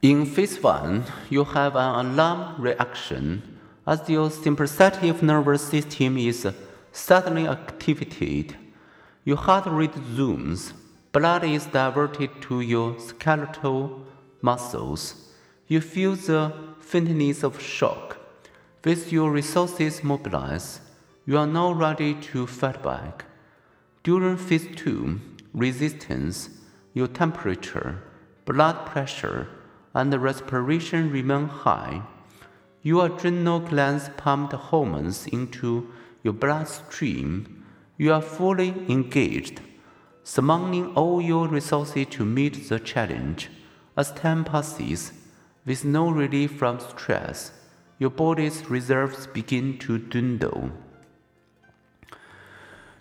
In phase 1, you have an alarm reaction as your sympathetic nervous system is suddenly activated. Your heart rate zooms, blood is diverted to your skeletal muscles. You feel the faintness of shock. With your resources mobilized, you are now ready to fight back. During phase 2, resistance, your temperature, blood pressure, and respiration remain high, your adrenal glands pump the hormones into your bloodstream. You are fully engaged, summoning all your resources to meet the challenge. As time passes, with no relief from stress, your body's reserves begin to dwindle.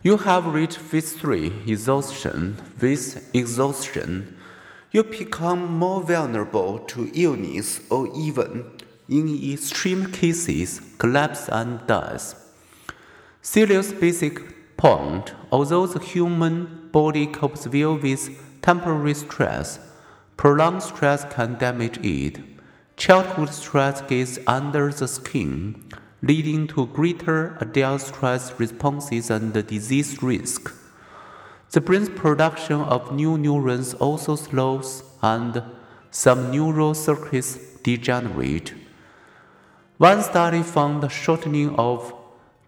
You have reached phase 3 exhaustion. With exhaustion, you become more vulnerable to illness or even, in extreme cases, collapse and death. Serious basic point although the human body copes well with temporary stress, prolonged stress can damage it. Childhood stress gets under the skin, leading to greater adult stress responses and disease risk. The brain's production of new neurons also slows and some neural circuits degenerate. One study found the shortening of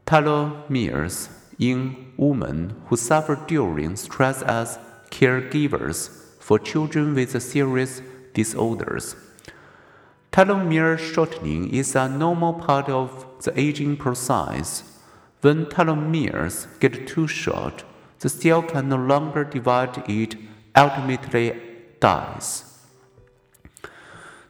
telomeres in women who suffer during stress as caregivers for children with serious disorders. Telomere shortening is a normal part of the aging process. When telomeres get too short, the cell can no longer divide it ultimately dies.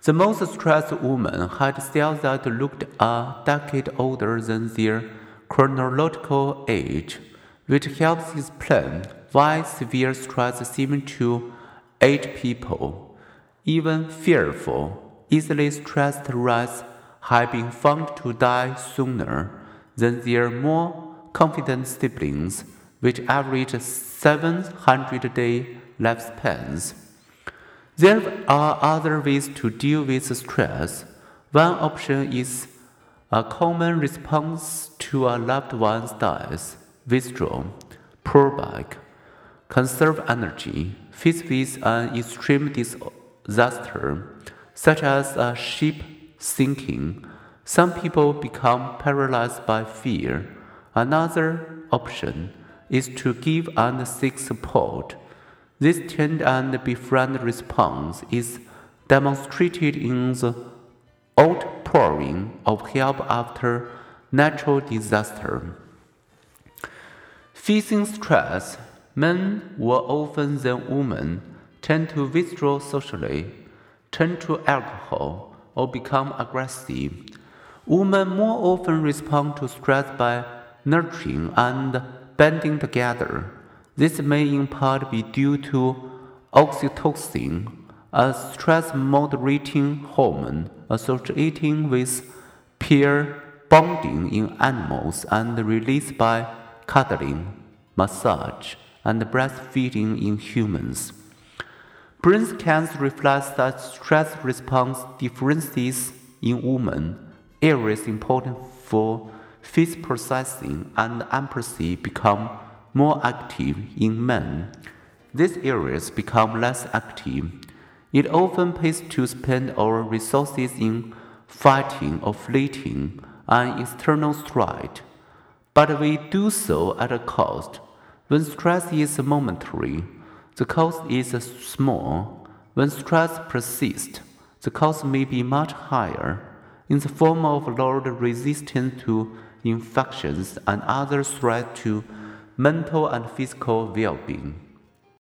The most stressed women had cells that looked a decade older than their chronological age, which helps explain why severe stress seems to age people. Even fearful, easily stressed rats have been found to die sooner than their more confident siblings which average 700 day lifespans. There are other ways to deal with stress. One option is a common response to a loved one's death withdraw, pull back, conserve energy, face with an extreme disaster, such as a ship sinking. Some people become paralyzed by fear. Another option is to give and seek support. This tend and befriend response is demonstrated in the outpouring of help after natural disaster. Facing stress, men more often than women tend to withdraw socially, turn to alcohol, or become aggressive. Women more often respond to stress by nurturing and banding together. This may in part be due to oxytocin, a stress moderating hormone associated with peer bonding in animals and released by cuddling, massage, and breastfeeding in humans. Brain scans reflect that stress response differences in women, areas important for face processing and empathy become more active in men. These areas become less active. It often pays to spend our resources in fighting or fleeting an external threat, but we do so at a cost. When stress is momentary, the cost is small. When stress persists, the cost may be much higher in the form of lowered resistance to infections, and other threats to mental and physical well being.